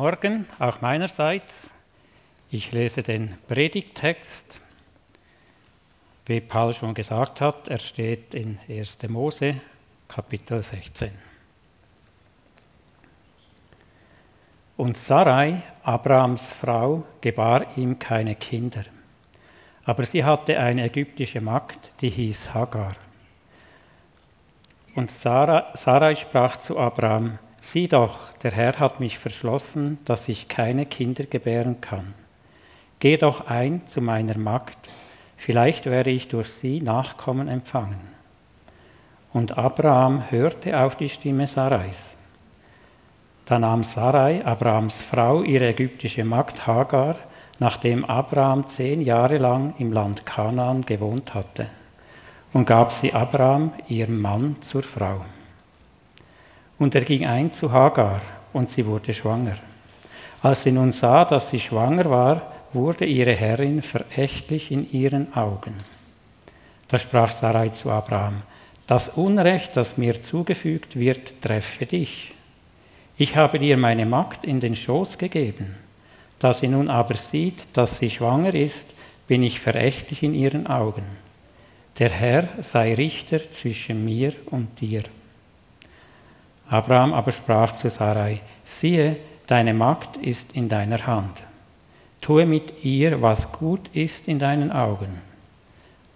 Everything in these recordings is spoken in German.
Morgen, auch meinerseits. Ich lese den Predigttext. Wie Paul schon gesagt hat, er steht in 1. Mose, Kapitel 16. Und Sarai, Abrahams Frau, gebar ihm keine Kinder. Aber sie hatte eine ägyptische Magd, die hieß Hagar. Und Sarai sprach zu Abraham, Sieh doch, der Herr hat mich verschlossen, dass ich keine Kinder gebären kann. Geh doch ein zu meiner Magd, vielleicht werde ich durch sie Nachkommen empfangen. Und Abraham hörte auf die Stimme Sarais. Da nahm Sarai, Abrahams Frau, ihre ägyptische Magd Hagar, nachdem Abraham zehn Jahre lang im Land Kanaan gewohnt hatte, und gab sie Abraham, ihrem Mann, zur Frau. Und er ging ein zu Hagar, und sie wurde schwanger. Als sie nun sah, dass sie schwanger war, wurde ihre Herrin verächtlich in ihren Augen. Da sprach Sarai zu Abraham, das Unrecht, das mir zugefügt wird, treffe dich. Ich habe dir meine Magd in den Schoß gegeben. Da sie nun aber sieht, dass sie schwanger ist, bin ich verächtlich in ihren Augen. Der Herr sei Richter zwischen mir und dir. Abraham aber sprach zu Sarai, siehe, deine Magd ist in deiner Hand. Tue mit ihr, was gut ist in deinen Augen.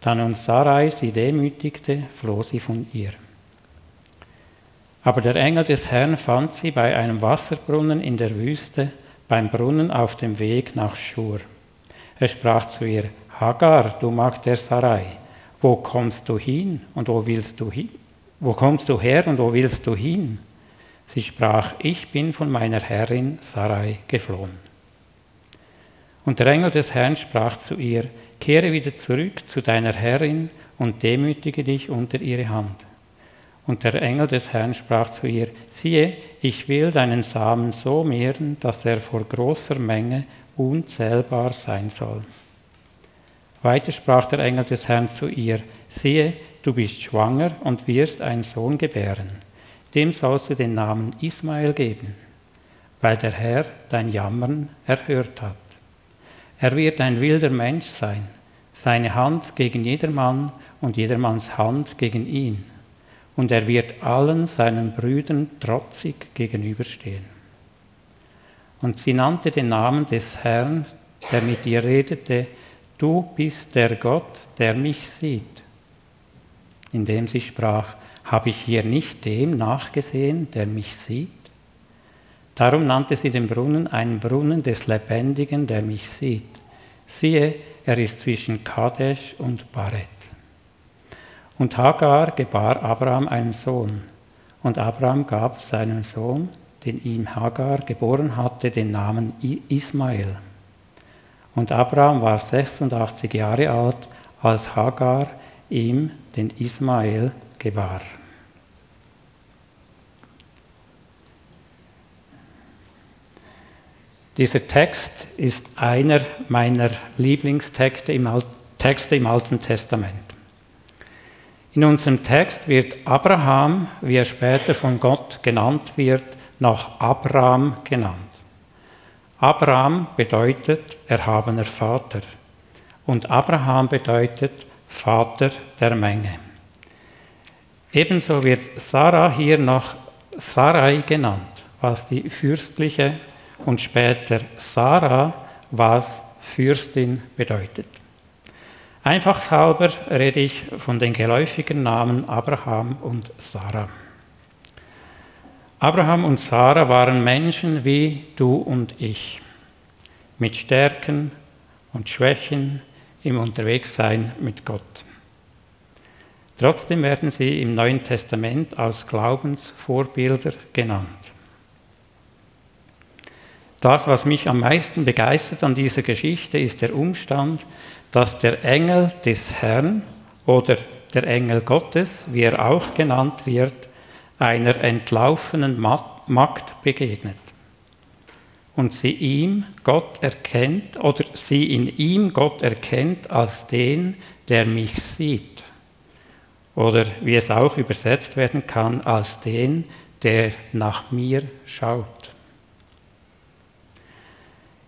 Da nun Sarai sie demütigte, floh sie von ihr. Aber der Engel des Herrn fand sie bei einem Wasserbrunnen in der Wüste, beim Brunnen auf dem Weg nach Schur. Er sprach zu ihr, Hagar, du Magd der Sarai, wo kommst du hin und wo willst du hin? Wo kommst du her und wo willst du hin? Sie sprach, ich bin von meiner Herrin Sarai geflohen. Und der Engel des Herrn sprach zu ihr, kehre wieder zurück zu deiner Herrin und demütige dich unter ihre Hand. Und der Engel des Herrn sprach zu ihr, siehe, ich will deinen Samen so mehren, dass er vor großer Menge unzählbar sein soll. Weiter sprach der Engel des Herrn zu ihr, siehe, du bist schwanger und wirst einen Sohn gebären. Dem sollst du den Namen Ismael geben, weil der Herr dein Jammern erhört hat. Er wird ein wilder Mensch sein, seine Hand gegen jedermann und jedermanns Hand gegen ihn. Und er wird allen seinen Brüdern trotzig gegenüberstehen. Und sie nannte den Namen des Herrn, der mit ihr redete, du bist der Gott, der mich sieht. Indem sie sprach, habe ich hier nicht dem nachgesehen, der mich sieht? Darum nannte sie den Brunnen einen Brunnen des Lebendigen, der mich sieht. Siehe, er ist zwischen Kadesh und Baret. Und Hagar gebar Abraham einen Sohn. Und Abraham gab seinem Sohn, den ihm Hagar geboren hatte, den Namen Ismael. Und Abraham war 86 Jahre alt, als Hagar ihm den Ismael gebar. Dieser Text ist einer meiner Lieblingstexte im, Al Texte im Alten Testament. In unserem Text wird Abraham, wie er später von Gott genannt wird, nach Abraham genannt. Abraham bedeutet erhabener Vater und Abraham bedeutet Vater der Menge. Ebenso wird Sarah hier nach Sarai genannt, was die fürstliche und später Sarah, was Fürstin bedeutet. Einfach halber rede ich von den geläufigen Namen Abraham und Sarah. Abraham und Sarah waren Menschen wie du und ich, mit Stärken und Schwächen im Unterwegssein mit Gott. Trotzdem werden sie im Neuen Testament als Glaubensvorbilder genannt. Das, was mich am meisten begeistert an dieser Geschichte, ist der Umstand, dass der Engel des Herrn oder der Engel Gottes, wie er auch genannt wird, einer entlaufenen Magd begegnet. Und sie ihm Gott erkennt oder sie in ihm Gott erkennt als den, der mich sieht. Oder wie es auch übersetzt werden kann, als den, der nach mir schaut.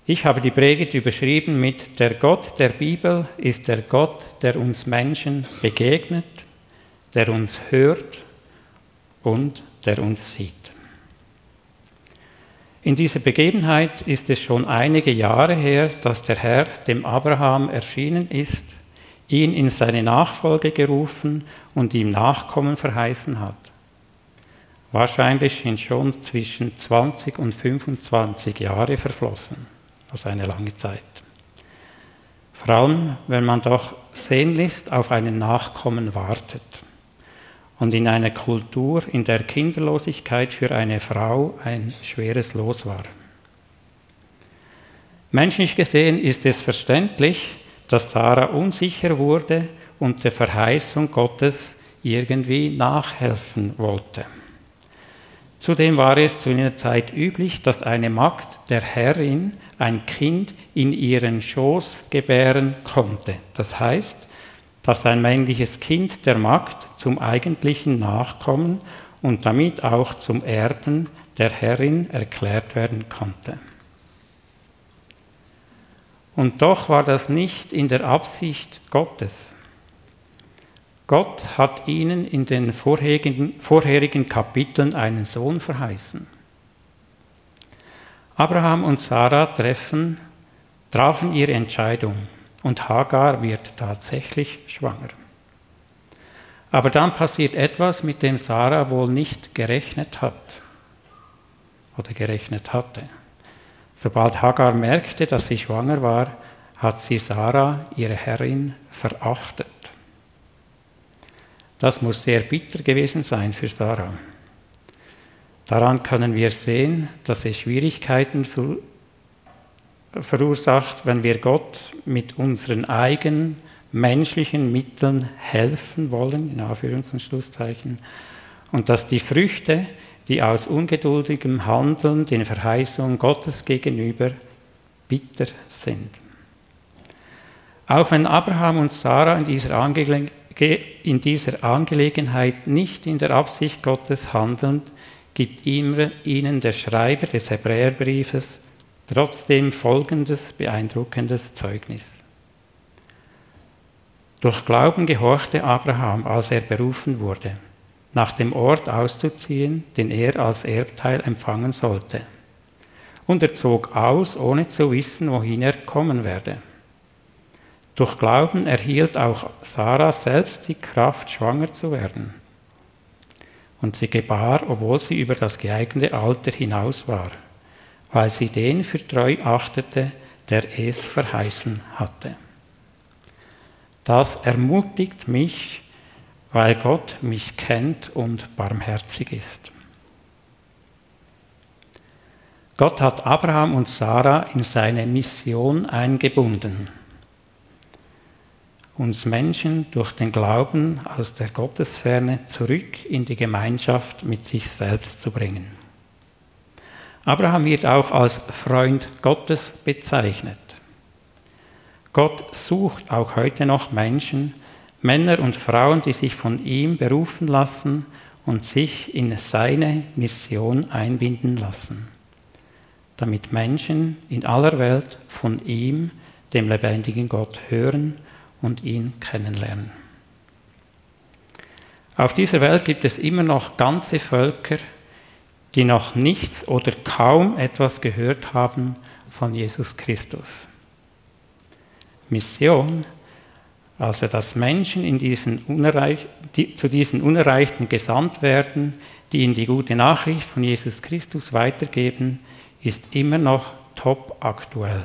Ich habe die Predigt überschrieben mit Der Gott der Bibel ist der Gott, der uns Menschen begegnet, der uns hört und der uns sieht. In dieser Begebenheit ist es schon einige Jahre her, dass der Herr dem Abraham erschienen ist, ihn in seine Nachfolge gerufen und ihm Nachkommen verheißen hat. Wahrscheinlich sind schon zwischen 20 und 25 Jahre verflossen also eine lange Zeit. Vor allem, wenn man doch sehnlichst auf einen Nachkommen wartet. Und in einer Kultur, in der Kinderlosigkeit für eine Frau ein schweres Los war. Menschlich gesehen ist es verständlich, dass Sarah unsicher wurde und der Verheißung Gottes irgendwie nachhelfen wollte. Zudem war es zu jener Zeit üblich, dass eine Magd der Herrin ein Kind in ihren Schoß gebären konnte. Das heißt, dass ein männliches Kind der Magd zum eigentlichen Nachkommen und damit auch zum Erben der Herrin erklärt werden konnte. Und doch war das nicht in der Absicht Gottes. Gott hat ihnen in den vorherigen, Kapiteln einen Sohn verheißen. Abraham und Sarah treffen, trafen ihre Entscheidung und Hagar wird tatsächlich schwanger. Aber dann passiert etwas, mit dem Sarah wohl nicht gerechnet hat oder gerechnet hatte. Sobald Hagar merkte, dass sie schwanger war, hat sie Sarah, ihre Herrin, verachtet. Das muss sehr bitter gewesen sein für Sarah. Daran können wir sehen, dass es Schwierigkeiten verursacht, wenn wir Gott mit unseren eigenen menschlichen Mitteln helfen wollen, in Anführungs- und Schlusszeichen, und dass die Früchte, die aus ungeduldigem Handeln den Verheißungen Gottes gegenüber bitter sind. Auch wenn Abraham und Sarah in dieser Angelegenheit in dieser Angelegenheit nicht in der Absicht Gottes handelnd, gibt ihnen der Schreiber des Hebräerbriefes trotzdem folgendes beeindruckendes Zeugnis. Durch Glauben gehorchte Abraham, als er berufen wurde, nach dem Ort auszuziehen, den er als Erbteil empfangen sollte. Und er zog aus, ohne zu wissen, wohin er kommen werde. Durch Glauben erhielt auch Sarah selbst die Kraft, schwanger zu werden. Und sie gebar, obwohl sie über das geeignete Alter hinaus war, weil sie den für treu achtete, der es verheißen hatte. Das ermutigt mich, weil Gott mich kennt und barmherzig ist. Gott hat Abraham und Sarah in seine Mission eingebunden uns Menschen durch den Glauben aus der Gottesferne zurück in die Gemeinschaft mit sich selbst zu bringen. Abraham wird auch als Freund Gottes bezeichnet. Gott sucht auch heute noch Menschen, Männer und Frauen, die sich von ihm berufen lassen und sich in seine Mission einbinden lassen, damit Menschen in aller Welt von ihm, dem lebendigen Gott, hören und ihn kennenlernen. Auf dieser Welt gibt es immer noch ganze Völker, die noch nichts oder kaum etwas gehört haben von Jesus Christus. Mission, also dass Menschen in diesen die, zu diesen Unerreichten gesandt werden, die ihnen die gute Nachricht von Jesus Christus weitergeben, ist immer noch top aktuell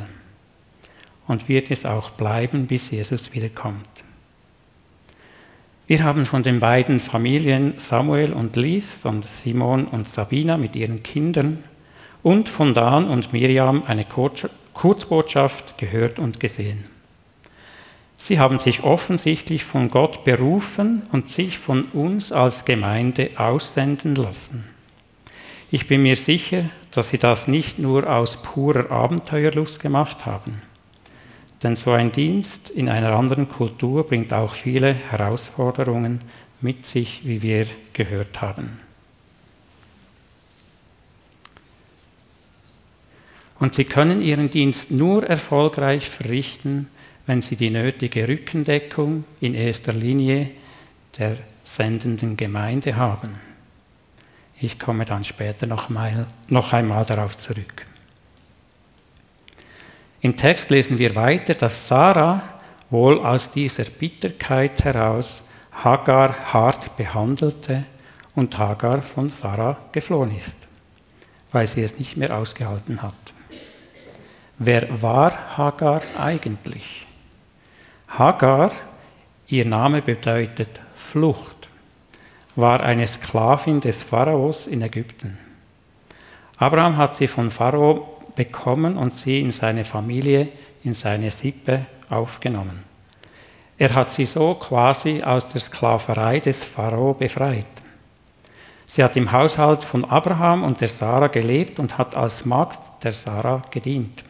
und wird es auch bleiben, bis Jesus wiederkommt. Wir haben von den beiden Familien Samuel und Lies und Simon und Sabina mit ihren Kindern und von Dan und Miriam eine Kurzbotschaft gehört und gesehen. Sie haben sich offensichtlich von Gott berufen und sich von uns als Gemeinde aussenden lassen. Ich bin mir sicher, dass sie das nicht nur aus purer Abenteuerlust gemacht haben. Denn so ein Dienst in einer anderen Kultur bringt auch viele Herausforderungen mit sich, wie wir gehört haben. Und sie können ihren Dienst nur erfolgreich verrichten, wenn sie die nötige Rückendeckung in erster Linie der sendenden Gemeinde haben. Ich komme dann später noch, mal, noch einmal darauf zurück. Im Text lesen wir weiter, dass Sarah wohl aus dieser Bitterkeit heraus Hagar hart behandelte und Hagar von Sarah geflohen ist, weil sie es nicht mehr ausgehalten hat. Wer war Hagar eigentlich? Hagar, ihr Name bedeutet Flucht, war eine Sklavin des Pharaos in Ägypten. Abraham hat sie von Pharao bekommen und sie in seine Familie, in seine Sippe aufgenommen. Er hat sie so quasi aus der Sklaverei des Pharao befreit. Sie hat im Haushalt von Abraham und der Sarah gelebt und hat als Magd der Sarah gedient.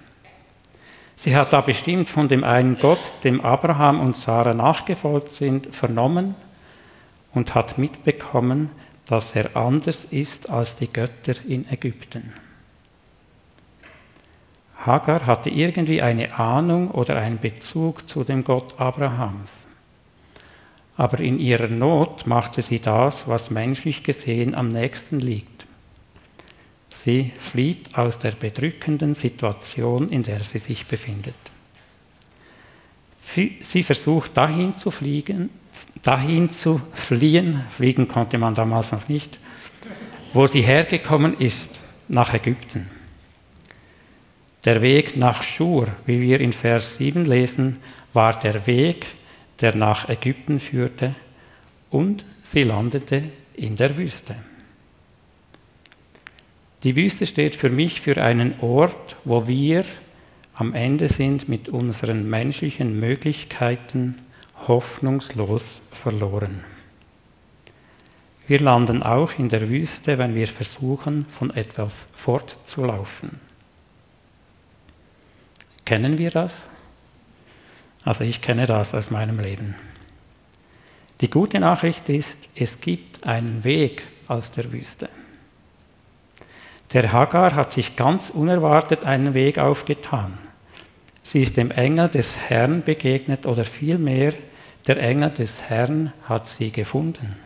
Sie hat da bestimmt von dem einen Gott, dem Abraham und Sarah nachgefolgt sind, vernommen und hat mitbekommen, dass er anders ist als die Götter in Ägypten. Hagar hatte irgendwie eine Ahnung oder einen Bezug zu dem Gott Abrahams. Aber in ihrer Not machte sie das, was menschlich gesehen am nächsten liegt. Sie flieht aus der bedrückenden Situation, in der sie sich befindet. Sie versucht dahin zu fliegen, dahin zu fliehen, fliegen konnte man damals noch nicht, wo sie hergekommen ist, nach Ägypten. Der Weg nach Schur, wie wir in Vers 7 lesen, war der Weg, der nach Ägypten führte, und sie landete in der Wüste. Die Wüste steht für mich für einen Ort, wo wir am Ende sind mit unseren menschlichen Möglichkeiten hoffnungslos verloren. Wir landen auch in der Wüste, wenn wir versuchen, von etwas fortzulaufen. Kennen wir das? Also ich kenne das aus meinem Leben. Die gute Nachricht ist, es gibt einen Weg aus der Wüste. Der Hagar hat sich ganz unerwartet einen Weg aufgetan. Sie ist dem Engel des Herrn begegnet oder vielmehr der Engel des Herrn hat sie gefunden.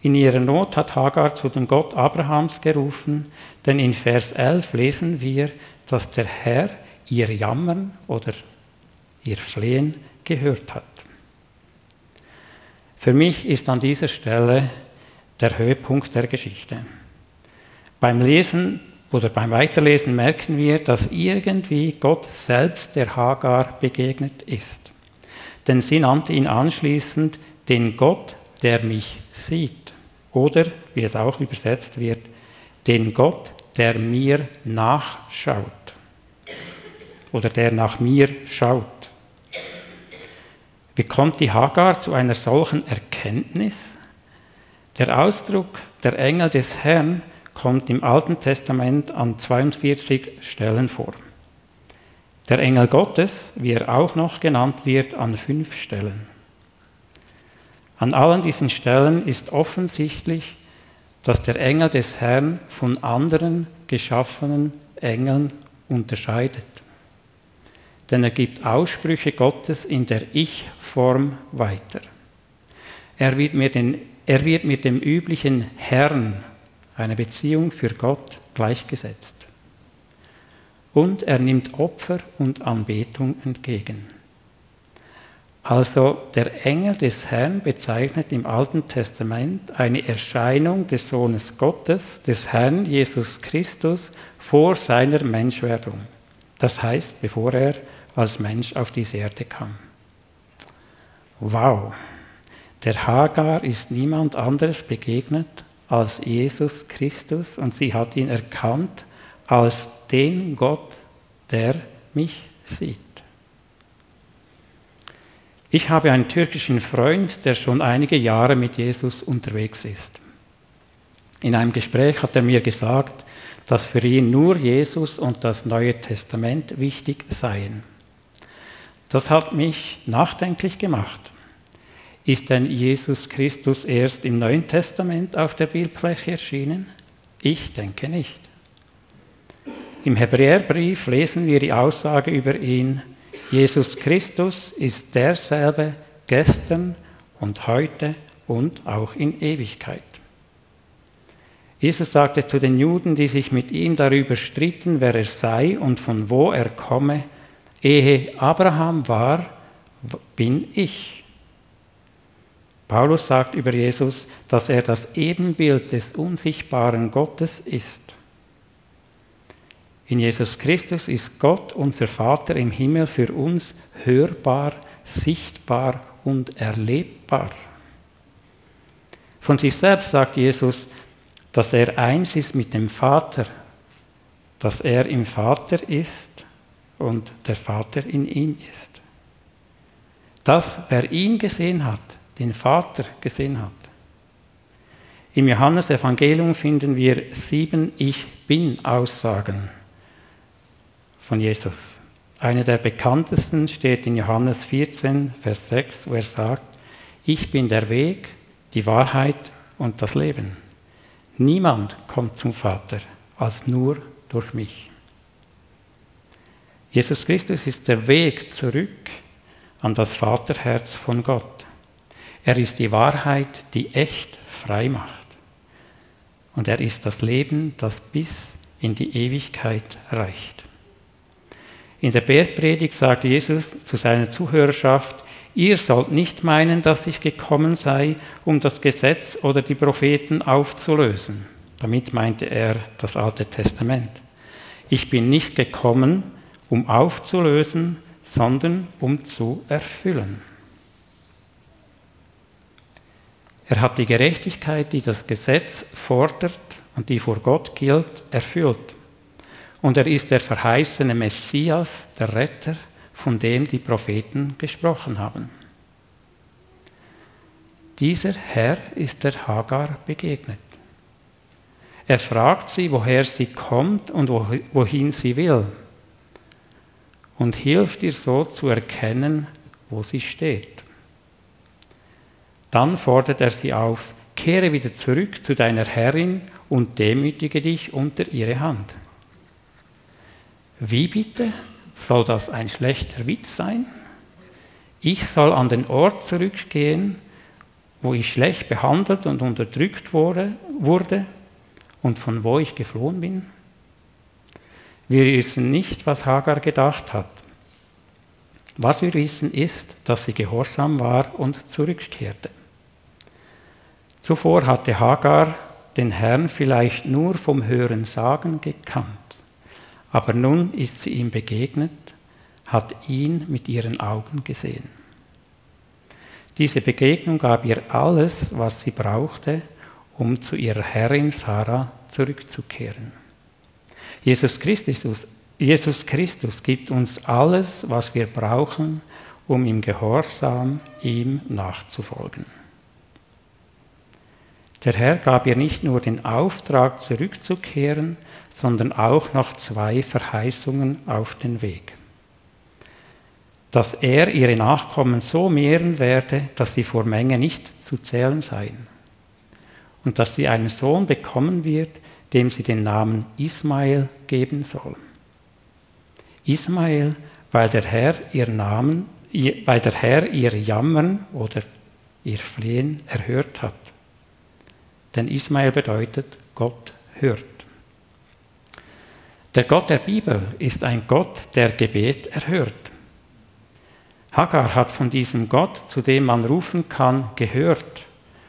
In ihrer Not hat Hagar zu dem Gott Abrahams gerufen, denn in Vers 11 lesen wir, dass der Herr ihr Jammern oder ihr Flehen gehört hat. Für mich ist an dieser Stelle der Höhepunkt der Geschichte. Beim Lesen oder beim Weiterlesen merken wir, dass irgendwie Gott selbst der Hagar begegnet ist. Denn sie nannte ihn anschließend den Gott, der mich sieht. Oder, wie es auch übersetzt wird, den Gott, der mir nachschaut. Oder der nach mir schaut. Wie kommt die Hagar zu einer solchen Erkenntnis? Der Ausdruck der Engel des Herrn kommt im Alten Testament an 42 Stellen vor. Der Engel Gottes, wie er auch noch genannt wird, an fünf Stellen. An allen diesen Stellen ist offensichtlich, dass der Engel des Herrn von anderen geschaffenen Engeln unterscheidet. Denn er gibt Aussprüche Gottes in der Ich-Form weiter. Er wird, mir den, er wird mit dem üblichen Herrn eine Beziehung für Gott gleichgesetzt. Und er nimmt Opfer und Anbetung entgegen. Also der Engel des Herrn bezeichnet im Alten Testament eine Erscheinung des Sohnes Gottes, des Herrn Jesus Christus, vor seiner Menschwerdung. Das heißt, bevor er als Mensch auf diese Erde kam. Wow, der Hagar ist niemand anderes begegnet als Jesus Christus und sie hat ihn erkannt als den Gott, der mich sieht. Ich habe einen türkischen Freund, der schon einige Jahre mit Jesus unterwegs ist. In einem Gespräch hat er mir gesagt, dass für ihn nur Jesus und das Neue Testament wichtig seien. Das hat mich nachdenklich gemacht. Ist denn Jesus Christus erst im Neuen Testament auf der Bildfläche erschienen? Ich denke nicht. Im Hebräerbrief lesen wir die Aussage über ihn, Jesus Christus ist derselbe gestern und heute und auch in Ewigkeit. Jesus sagte zu den Juden, die sich mit ihm darüber stritten, wer er sei und von wo er komme, ehe Abraham war, bin ich. Paulus sagt über Jesus, dass er das Ebenbild des unsichtbaren Gottes ist. In Jesus Christus ist Gott, unser Vater im Himmel, für uns hörbar, sichtbar und erlebbar. Von sich selbst sagt Jesus, dass er eins ist mit dem Vater, dass er im Vater ist und der Vater in ihm ist. Dass wer ihn gesehen hat, den Vater gesehen hat. Im Johannesevangelium finden wir sieben Ich bin-Aussagen von Jesus. Eine der bekanntesten steht in Johannes 14, Vers 6, wo er sagt, ich bin der Weg, die Wahrheit und das Leben. Niemand kommt zum Vater als nur durch mich. Jesus Christus ist der Weg zurück an das Vaterherz von Gott. Er ist die Wahrheit, die echt frei macht. Und er ist das Leben, das bis in die Ewigkeit reicht. In der Bergpredigt sagt Jesus zu seiner Zuhörerschaft, Ihr sollt nicht meinen, dass ich gekommen sei, um das Gesetz oder die Propheten aufzulösen. Damit meinte er das Alte Testament. Ich bin nicht gekommen, um aufzulösen, sondern um zu erfüllen. Er hat die Gerechtigkeit, die das Gesetz fordert und die vor Gott gilt, erfüllt. Und er ist der verheißene Messias, der Retter, von dem die Propheten gesprochen haben. Dieser Herr ist der Hagar begegnet. Er fragt sie, woher sie kommt und wohin sie will und hilft ihr so zu erkennen, wo sie steht. Dann fordert er sie auf, kehre wieder zurück zu deiner Herrin und demütige dich unter ihre Hand. Wie bitte? Soll das ein schlechter Witz sein? Ich soll an den Ort zurückgehen, wo ich schlecht behandelt und unterdrückt wurde, und von wo ich geflohen bin? Wir wissen nicht, was Hagar gedacht hat. Was wir wissen ist, dass sie gehorsam war und zurückkehrte. Zuvor hatte Hagar den Herrn vielleicht nur vom Hören sagen gekannt. Aber nun ist sie ihm begegnet, hat ihn mit ihren Augen gesehen. Diese Begegnung gab ihr alles, was sie brauchte, um zu ihrer Herrin Sarah zurückzukehren. Jesus Christus, Jesus Christus gibt uns alles, was wir brauchen, um im Gehorsam ihm nachzufolgen. Der Herr gab ihr nicht nur den Auftrag, zurückzukehren, sondern auch noch zwei Verheißungen auf den Weg. Dass er ihre Nachkommen so mehren werde, dass sie vor Menge nicht zu zählen seien. Und dass sie einen Sohn bekommen wird, dem sie den Namen Ismael geben soll. Ismael, weil der Herr ihr Namen, weil der Herr ihr Jammern oder ihr Flehen erhört hat. Denn Ismael bedeutet, Gott hört. Der Gott der Bibel ist ein Gott, der Gebet erhört. Hagar hat von diesem Gott, zu dem man rufen kann, gehört,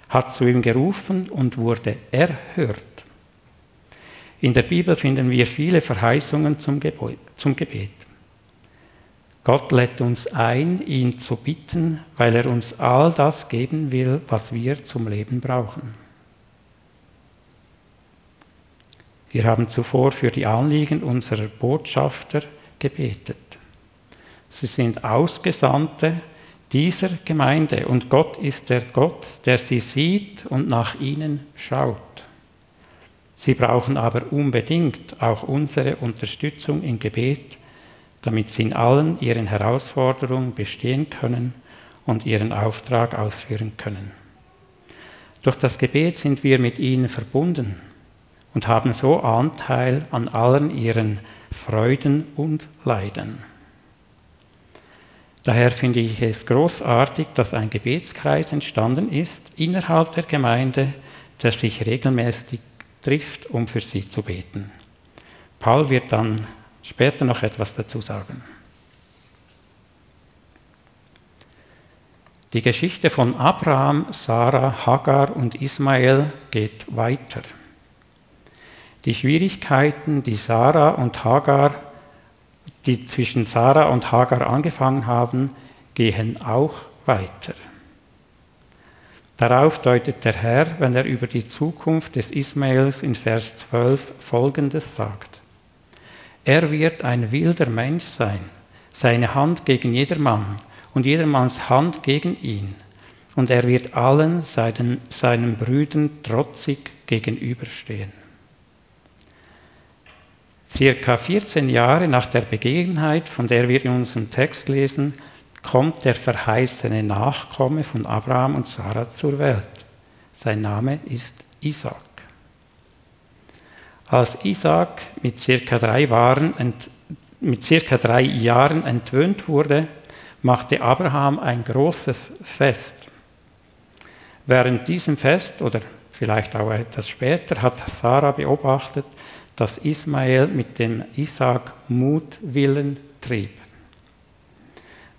hat zu ihm gerufen und wurde erhört. In der Bibel finden wir viele Verheißungen zum, Gebet. Gott lädt uns ein, ihn zu bitten, weil er uns all das geben will, was wir zum Leben brauchen. Wir haben zuvor für die Anliegen unserer Botschafter gebetet. Sie sind Ausgesandte dieser Gemeinde und Gott ist der Gott, der sie sieht und nach ihnen schaut. Sie brauchen aber unbedingt auch unsere Unterstützung im Gebet, damit sie in allen ihren Herausforderungen bestehen können und ihren Auftrag ausführen können. Durch das Gebet sind wir mit ihnen verbunden und haben so Anteil an allen ihren Freuden und Leiden. Daher finde ich es großartig, dass ein Gebetskreis entstanden ist innerhalb der Gemeinde, der sich regelmäßig trifft, um für sie zu beten. Paul wird dann später noch etwas dazu sagen. Die Geschichte von Abraham, Sarah, Hagar und Ismael geht weiter. Die Schwierigkeiten, die Sarah und Hagar, die zwischen Sarah und Hagar angefangen haben, gehen auch weiter. Darauf deutet der Herr, wenn er über die Zukunft des Ismaels in Vers 12 Folgendes sagt. Er wird ein wilder Mensch sein, seine Hand gegen jedermann und jedermanns Hand gegen ihn. Und er wird allen seinen, seinen Brüdern trotzig gegenüberstehen. Circa 14 Jahre nach der Begebenheit, von der wir in unserem Text lesen, kommt der verheißene Nachkomme von Abraham und Sarah zur Welt. Sein Name ist Isaac. Als Isaac mit circa drei, Waren, mit circa drei Jahren entwöhnt wurde, machte Abraham ein großes Fest. Während diesem Fest oder vielleicht auch etwas später hat Sarah beobachtet, dass Ismael mit dem Isaac Mutwillen trieb.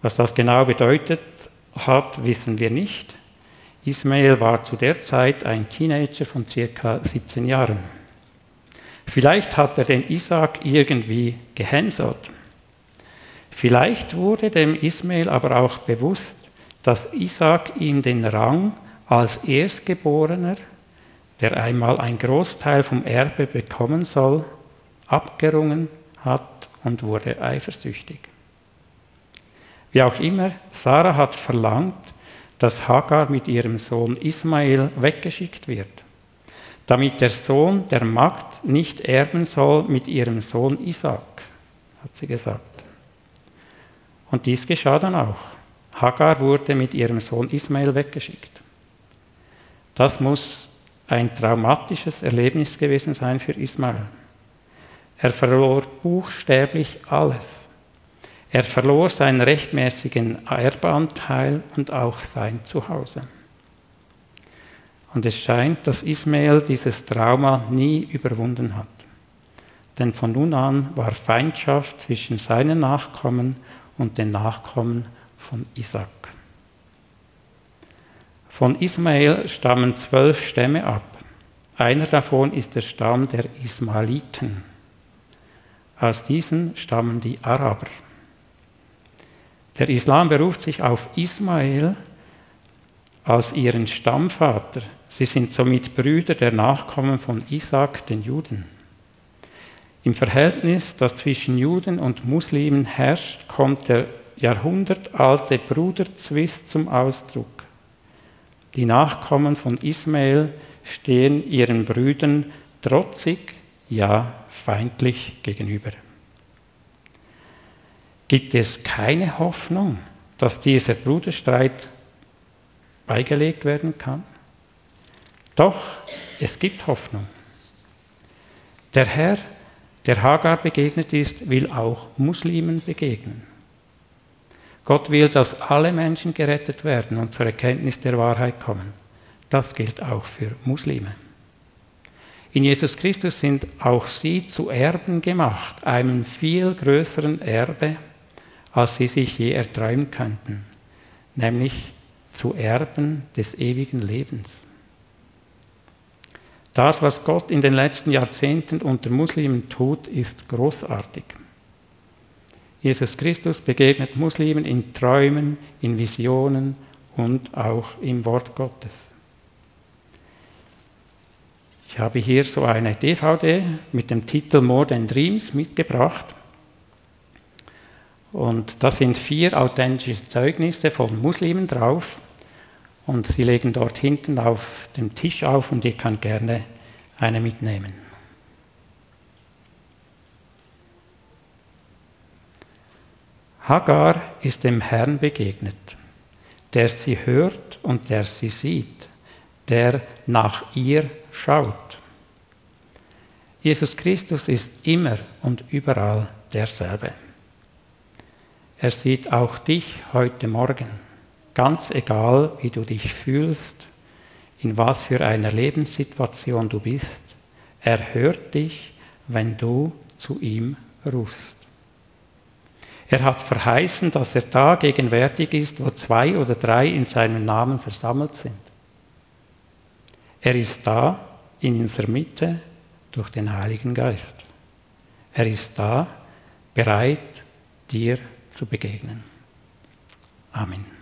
Was das genau bedeutet hat, wissen wir nicht. Ismael war zu der Zeit ein Teenager von circa 17 Jahren. Vielleicht hat er den Isaac irgendwie gehänselt. Vielleicht wurde dem Ismael aber auch bewusst, dass Isaac ihm den Rang als Erstgeborener, der einmal ein Großteil vom Erbe bekommen soll, abgerungen hat und wurde eifersüchtig. Wie auch immer, Sarah hat verlangt, dass Hagar mit ihrem Sohn Ismael weggeschickt wird, damit der Sohn der Magd nicht erben soll mit ihrem Sohn Isaac, hat sie gesagt. Und dies geschah dann auch. Hagar wurde mit ihrem Sohn Ismael weggeschickt. Das muss ein traumatisches Erlebnis gewesen sein für Ismael. Er verlor buchstäblich alles. Er verlor seinen rechtmäßigen Erbanteil und auch sein Zuhause. Und es scheint, dass Ismael dieses Trauma nie überwunden hat. Denn von nun an war Feindschaft zwischen seinen Nachkommen und den Nachkommen von Isaac. Von Ismael stammen zwölf Stämme ab. Einer davon ist der Stamm der Ismaeliten. Aus diesen stammen die Araber. Der Islam beruft sich auf Ismael als ihren Stammvater. Sie sind somit Brüder der Nachkommen von Isaac, den Juden. Im Verhältnis, das zwischen Juden und Muslimen herrscht, kommt der jahrhundertalte Bruderzwist zum Ausdruck. Die Nachkommen von Ismael stehen ihren Brüdern trotzig, ja feindlich gegenüber. Gibt es keine Hoffnung, dass dieser Bruderstreit beigelegt werden kann? Doch, es gibt Hoffnung. Der Herr der Hagar begegnet ist, will auch Muslimen begegnen. Gott will, dass alle Menschen gerettet werden und zur Erkenntnis der Wahrheit kommen. Das gilt auch für Muslime. In Jesus Christus sind auch sie zu Erben gemacht, einem viel größeren Erbe, als sie sich je erträumen könnten, nämlich zu Erben des ewigen Lebens. Das, was Gott in den letzten Jahrzehnten unter Muslimen tut, ist großartig. Jesus Christus begegnet Muslimen in Träumen, in Visionen und auch im Wort Gottes. Ich habe hier so eine DVD mit dem Titel More Than Dreams mitgebracht. Und da sind vier authentische Zeugnisse von Muslimen drauf. Und sie legen dort hinten auf dem Tisch auf und ihr könnt gerne eine mitnehmen. Hagar ist dem Herrn begegnet, der sie hört und der sie sieht, der nach ihr schaut. Jesus Christus ist immer und überall derselbe. Er sieht auch dich heute Morgen, ganz egal, wie du dich fühlst, in was für einer Lebenssituation du bist. Er hört dich, wenn du zu ihm rufst. Er hat verheißen, dass er da gegenwärtig ist, wo zwei oder drei in seinem Namen versammelt sind. Er ist da in unserer Mitte durch den Heiligen Geist. Er ist da, bereit, dir zu begegnen. Amen.